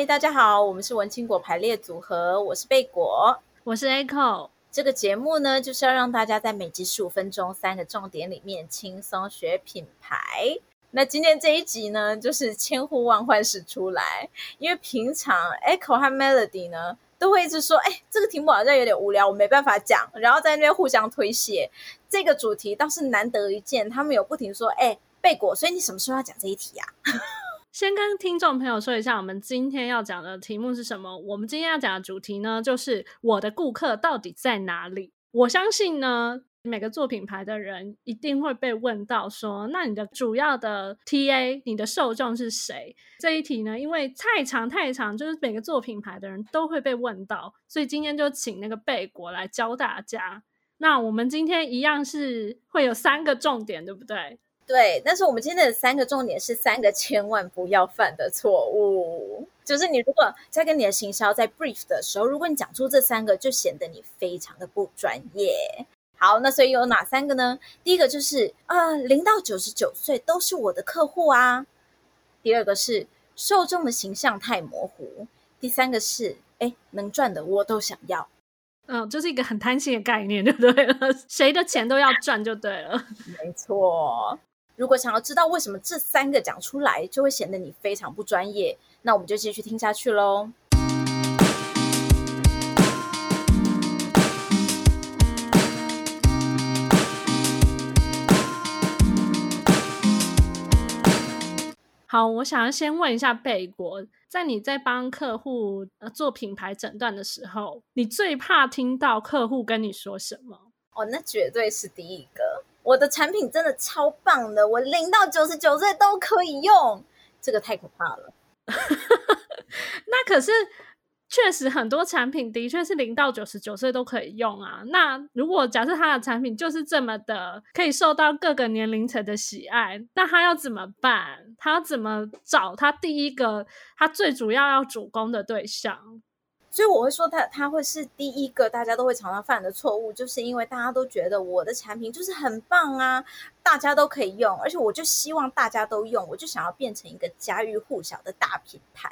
嗨，大家好，我们是文青果排列组合，我是贝果，我是 Echo。这个节目呢，就是要让大家在每集十五分钟三个重点里面轻松学品牌。那今天这一集呢，就是千呼万唤始出来，因为平常 Echo 和 Melody 呢，都会一直说，哎，这个题目好像有点无聊，我没办法讲，然后在那边互相推卸。这个主题倒是难得一见，他们有不停说，哎，贝果，所以你什么时候要讲这一题呀、啊？先跟听众朋友说一下，我们今天要讲的题目是什么？我们今天要讲的主题呢，就是我的顾客到底在哪里？我相信呢，每个做品牌的人一定会被问到说，那你的主要的 TA，你的受众是谁？这一题呢，因为太长太长，就是每个做品牌的人都会被问到，所以今天就请那个贝果来教大家。那我们今天一样是会有三个重点，对不对？对，但是我们今天的三个重点是三个 千万不要犯的错误，就是你如果在跟你的行销在 brief 的时候，如果你讲出这三个，就显得你非常的不专业。好，那所以有哪三个呢？第一个就是啊，零到九十九岁都是我的客户啊。第二个是受众的形象太模糊。第三个是哎，能赚的我都想要。嗯，这、就是一个很贪心的概念，对不对了？谁的钱都要赚就对了。没错。如果想要知道为什么这三个讲出来就会显得你非常不专业，那我们就继续听下去喽。好，我想要先问一下贝果，在你在帮客户呃做品牌诊断的时候，你最怕听到客户跟你说什么？哦，那绝对是第一个。我的产品真的超棒的，我零到九十九岁都可以用，这个太可怕了。那可是确实很多产品的确是零到九十九岁都可以用啊。那如果假设他的产品就是这么的可以受到各个年龄层的喜爱，那他要怎么办？他要怎么找他第一个他最主要要主攻的对象？所以我会说它它会是第一个大家都会常常犯的错误，就是因为大家都觉得我的产品就是很棒啊，大家都可以用，而且我就希望大家都用，我就想要变成一个家喻户晓的大品牌。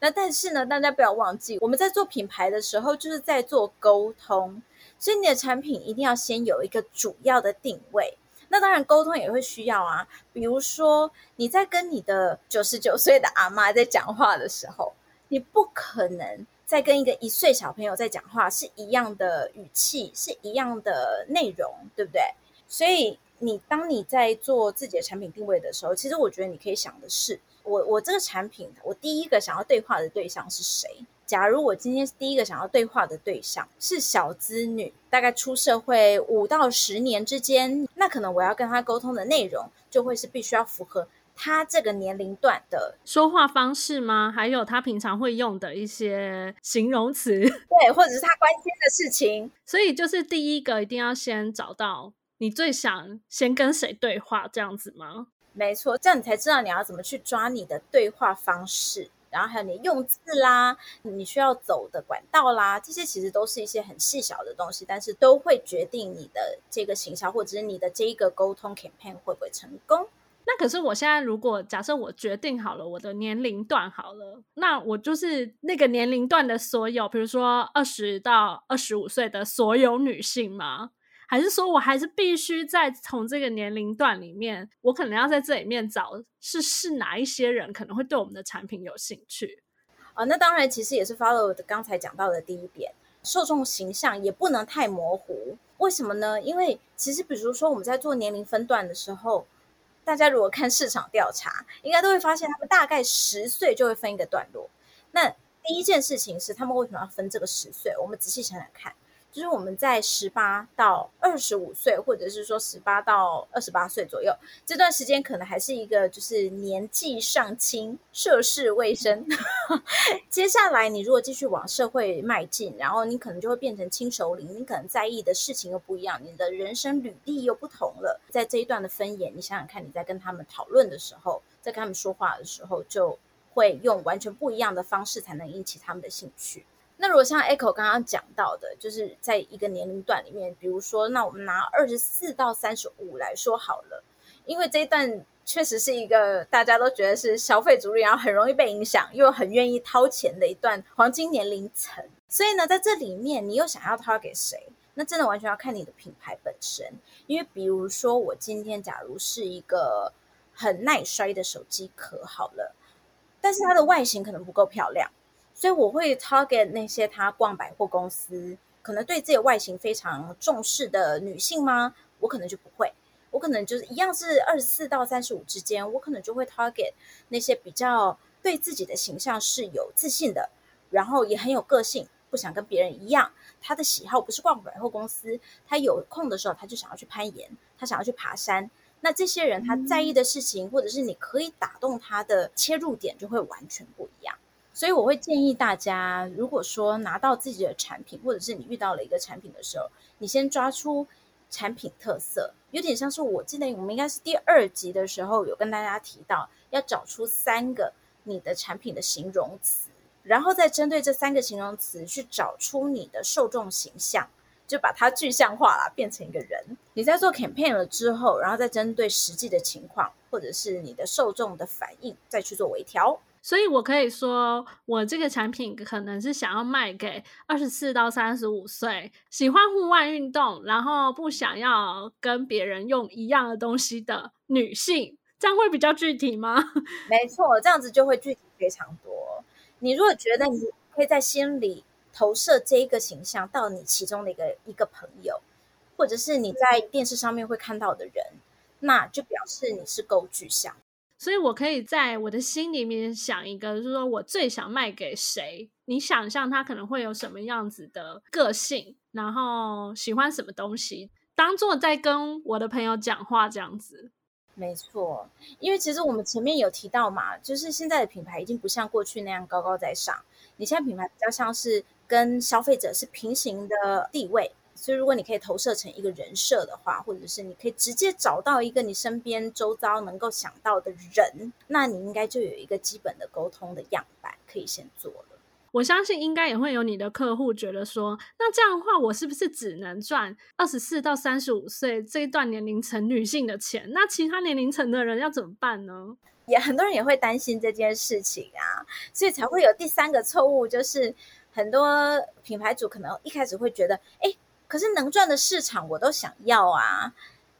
那但是呢，大家不要忘记，我们在做品牌的时候就是在做沟通，所以你的产品一定要先有一个主要的定位。那当然沟通也会需要啊，比如说你在跟你的九十九岁的阿妈在讲话的时候，你不可能。在跟一个一岁小朋友在讲话是一样的语气，是一样的内容，对不对？所以你当你在做自己的产品定位的时候，其实我觉得你可以想的是，我我这个产品，我第一个想要对话的对象是谁？假如我今天第一个想要对话的对象是小资女，大概出社会五到十年之间，那可能我要跟她沟通的内容就会是必须要符合。他这个年龄段的说话方式吗？还有他平常会用的一些形容词，对，或者是他关心的事情。所以就是第一个，一定要先找到你最想先跟谁对话，这样子吗？没错，这样你才知道你要怎么去抓你的对话方式，然后还有你用字啦，你需要走的管道啦，这些其实都是一些很细小的东西，但是都会决定你的这个行销或者是你的这一个沟通 campaign 会不会成功。可是我现在如果假设我决定好了我的年龄段好了，那我就是那个年龄段的所有，比如说二十到二十五岁的所有女性吗？还是说我还是必须在从这个年龄段里面，我可能要在这里面找是是哪一些人可能会对我们的产品有兴趣？啊、那当然，其实也是 follow 的刚才讲到的第一点，受众形象也不能太模糊。为什么呢？因为其实比如说我们在做年龄分段的时候。大家如果看市场调查，应该都会发现，他们大概十岁就会分一个段落。那第一件事情是，他们为什么要分这个十岁？我们仔细想想看。就是我们在十八到二十五岁，或者是说十八到二十八岁左右这段时间，可能还是一个就是年纪尚轻、涉世未深。接下来，你如果继续往社会迈进，然后你可能就会变成轻熟龄，你可能在意的事情又不一样，你的人生履历又不同了。在这一段的分野，你想想看，你在跟他们讨论的时候，在跟他们说话的时候，就会用完全不一样的方式，才能引起他们的兴趣。那如果像 Echo 刚刚讲到的，就是在一个年龄段里面，比如说，那我们拿二十四到三十五来说好了，因为这一段确实是一个大家都觉得是消费主力，然后很容易被影响，又很愿意掏钱的一段黄金年龄层。所以呢，在这里面，你又想要掏给谁？那真的完全要看你的品牌本身。因为比如说，我今天假如是一个很耐摔的手机壳，好了，但是它的外形可能不够漂亮，所以我会 target 那些他逛百货公司，可能对自己的外形非常重视的女性吗？我可能就不会。我可能就是一样是二十四到三十五之间，我可能就会 target 那些比较对自己的形象是有自信的，然后也很有个性，不想跟别人一样。他的喜好不是逛百货公司，他有空的时候他就想要去攀岩，他想要去爬山。那这些人他在意的事情，嗯、或者是你可以打动他的切入点，就会完全不一样。所以我会建议大家，如果说拿到自己的产品，或者是你遇到了一个产品的时候，你先抓出。产品特色有点像是，我记得我们应该是第二集的时候有跟大家提到，要找出三个你的产品的形容词，然后再针对这三个形容词去找出你的受众形象，就把它具象化了，变成一个人。你在做 campaign 了之后，然后再针对实际的情况或者是你的受众的反应，再去做微调。所以，我可以说，我这个产品可能是想要卖给二十四到三十五岁，喜欢户外运动，然后不想要跟别人用一样的东西的女性，这样会比较具体吗？没错，这样子就会具体非常多。你如果觉得你可以在心里投射这一个形象到你其中的一个一个朋友，或者是你在电视上面会看到的人，那就表示你是够具象。所以，我可以在我的心里面想一个，就是说我最想卖给谁？你想象他可能会有什么样子的个性，然后喜欢什么东西，当做在跟我的朋友讲话这样子。没错，因为其实我们前面有提到嘛，就是现在的品牌已经不像过去那样高高在上，你现在品牌比较像是跟消费者是平行的地位。所以，如果你可以投射成一个人设的话，或者是你可以直接找到一个你身边周遭能够想到的人，那你应该就有一个基本的沟通的样板可以先做了。我相信应该也会有你的客户觉得说，那这样的话，我是不是只能赚二十四到三十五岁这一段年龄层女性的钱？那其他年龄层的人要怎么办呢？也很多人也会担心这件事情啊，所以才会有第三个错误，就是很多品牌主可能一开始会觉得，哎。可是能赚的市场我都想要啊，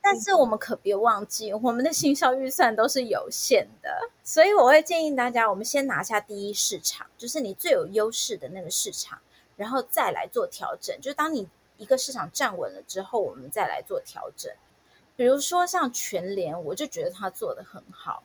但是我们可别忘记，我们的行销预算都是有限的，所以我会建议大家，我们先拿下第一市场，就是你最有优势的那个市场，然后再来做调整。就当你一个市场站稳了之后，我们再来做调整。比如说像全联，我就觉得他做的很好。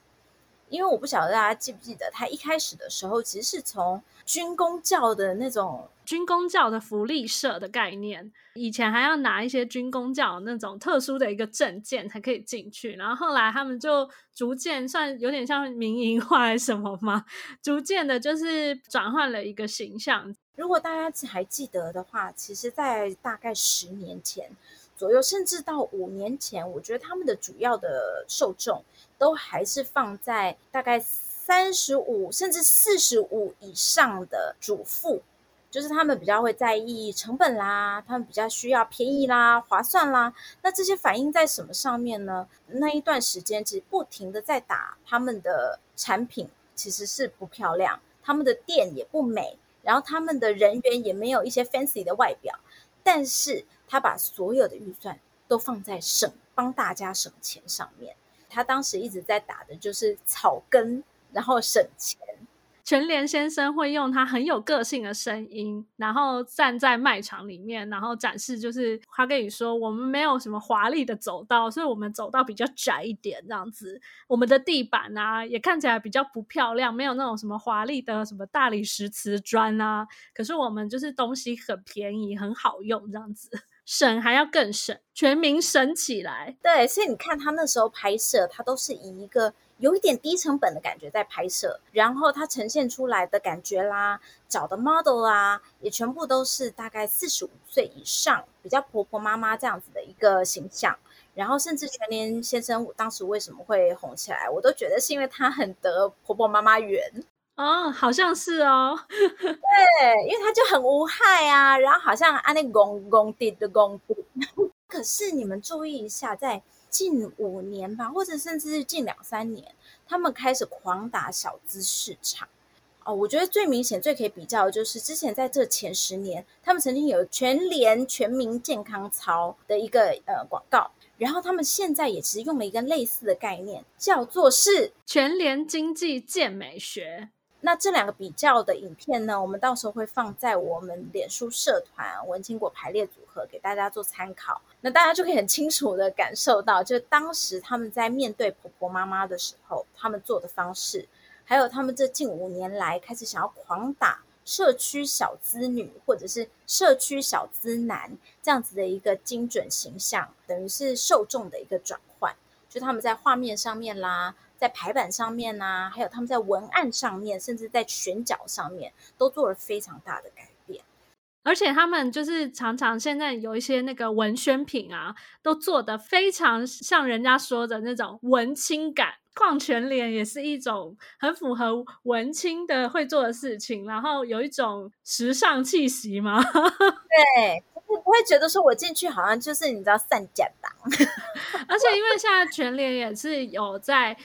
因为我不晓得大家记不记得，他一开始的时候其实是从军公教的那种军公教的福利社的概念，以前还要拿一些军公教那种特殊的一个证件才可以进去，然后后来他们就逐渐算有点像民营化还是什么嘛？逐渐的就是转换了一个形象。如果大家还记得的话，其实，在大概十年前左右，甚至到五年前，我觉得他们的主要的受众。都还是放在大概三十五甚至四十五以上的主妇，就是他们比较会在意成本啦，他们比较需要便宜啦、划算啦。那这些反映在什么上面呢？那一段时间其实不停的在打他们的产品，其实是不漂亮，他们的店也不美，然后他们的人员也没有一些 fancy 的外表，但是他把所有的预算都放在省，帮大家省钱上面。他当时一直在打的就是草根，然后省钱。全联先生会用他很有个性的声音，然后站在卖场里面，然后展示，就是他跟你说，我们没有什么华丽的走道，所以我们走道比较窄一点，这样子。我们的地板啊，也看起来比较不漂亮，没有那种什么华丽的什么大理石瓷砖啊。可是我们就是东西很便宜，很好用，这样子。省还要更省，全民省起来。对，所以你看他那时候拍摄，他都是以一个有一点低成本的感觉在拍摄，然后他呈现出来的感觉啦，找的 model 啦，也全部都是大概四十五岁以上，比较婆婆妈妈这样子的一个形象。然后甚至全年先生当时为什么会红起来，我都觉得是因为他很得婆婆妈妈缘。哦，好像是哦，对，因为它就很无害啊，然后好像按那公公地的公地。可是你们注意一下，在近五年吧，或者甚至是近两三年，他们开始狂打小资市场。哦，我觉得最明显、最可以比较的就是之前在这前十年，他们曾经有全联全民健康操的一个呃广告，然后他们现在也其实用了一个类似的概念，叫做是全联经济健美学。那这两个比较的影片呢，我们到时候会放在我们脸书社团“文青果排列组合”给大家做参考。那大家就可以很清楚的感受到，就当时他们在面对婆婆妈妈的时候，他们做的方式。还有他们这近五年来开始想要狂打社区小资女或者是社区小资男这样子的一个精准形象，等于是受众的一个转换。就他们在画面上面啦，在排版上面呐、啊，还有他们在文案上面，甚至在选角上面，都做了非常大的改变。而且他们就是常常现在有一些那个文宣品啊，都做的非常像人家说的那种文青感。逛全脸也是一种很符合文青的会做的事情，然后有一种时尚气息嘛。对，不不会觉得说我进去好像就是你知道散假党。而且因为现在全联也是有在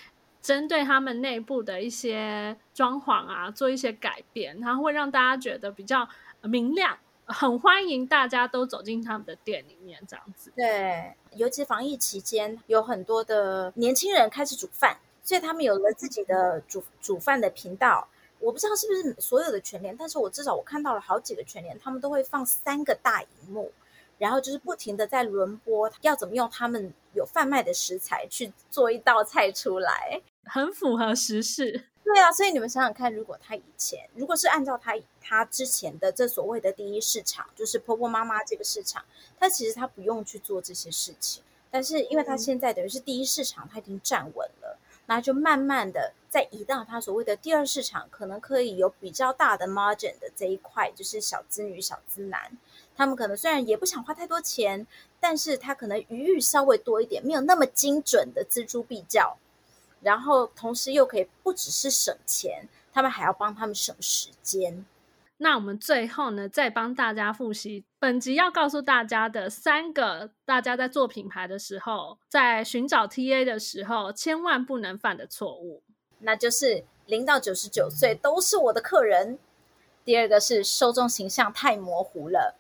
针对他们内部的一些装潢啊做一些改变，然后会让大家觉得比较明亮。很欢迎大家都走进他们的店里面，这样子。对，尤其防疫期间，有很多的年轻人开始煮饭，所以他们有了自己的煮煮饭的频道。我不知道是不是所有的全联，但是我至少我看到了好几个全联，他们都会放三个大荧幕，然后就是不停的在轮播，要怎么用他们有贩卖的食材去做一道菜出来，很符合时事。对啊，所以你们想想看，如果他以前，如果是按照他他之前的这所谓的第一市场，就是婆婆妈妈这个市场，他其实他不用去做这些事情，但是因为他现在等于是第一市场，他已经站稳了，那就慢慢的再移到他所谓的第二市场，可能可以有比较大的 margin 的这一块，就是小资女、小资男，他们可能虽然也不想花太多钱，但是他可能余裕稍微多一点，没有那么精准的锱铢必较。然后，同时又可以不只是省钱，他们还要帮他们省时间。那我们最后呢，再帮大家复习本集要告诉大家的三个，大家在做品牌的时候，在寻找 TA 的时候，千万不能犯的错误。那就是零到九十九岁都是我的客人。第二个是受众形象太模糊了。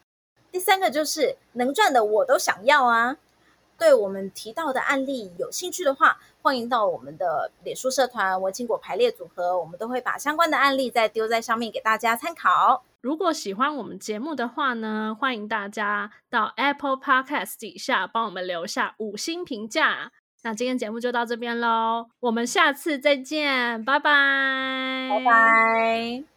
第三个就是能赚的我都想要啊。对我们提到的案例有兴趣的话，欢迎到我们的脸书社团“文青果排列组合”，我们都会把相关的案例再丢在上面给大家参考。如果喜欢我们节目的话呢，欢迎大家到 Apple Podcast 底下帮我们留下五星评价。那今天节目就到这边喽，我们下次再见，拜拜，拜拜。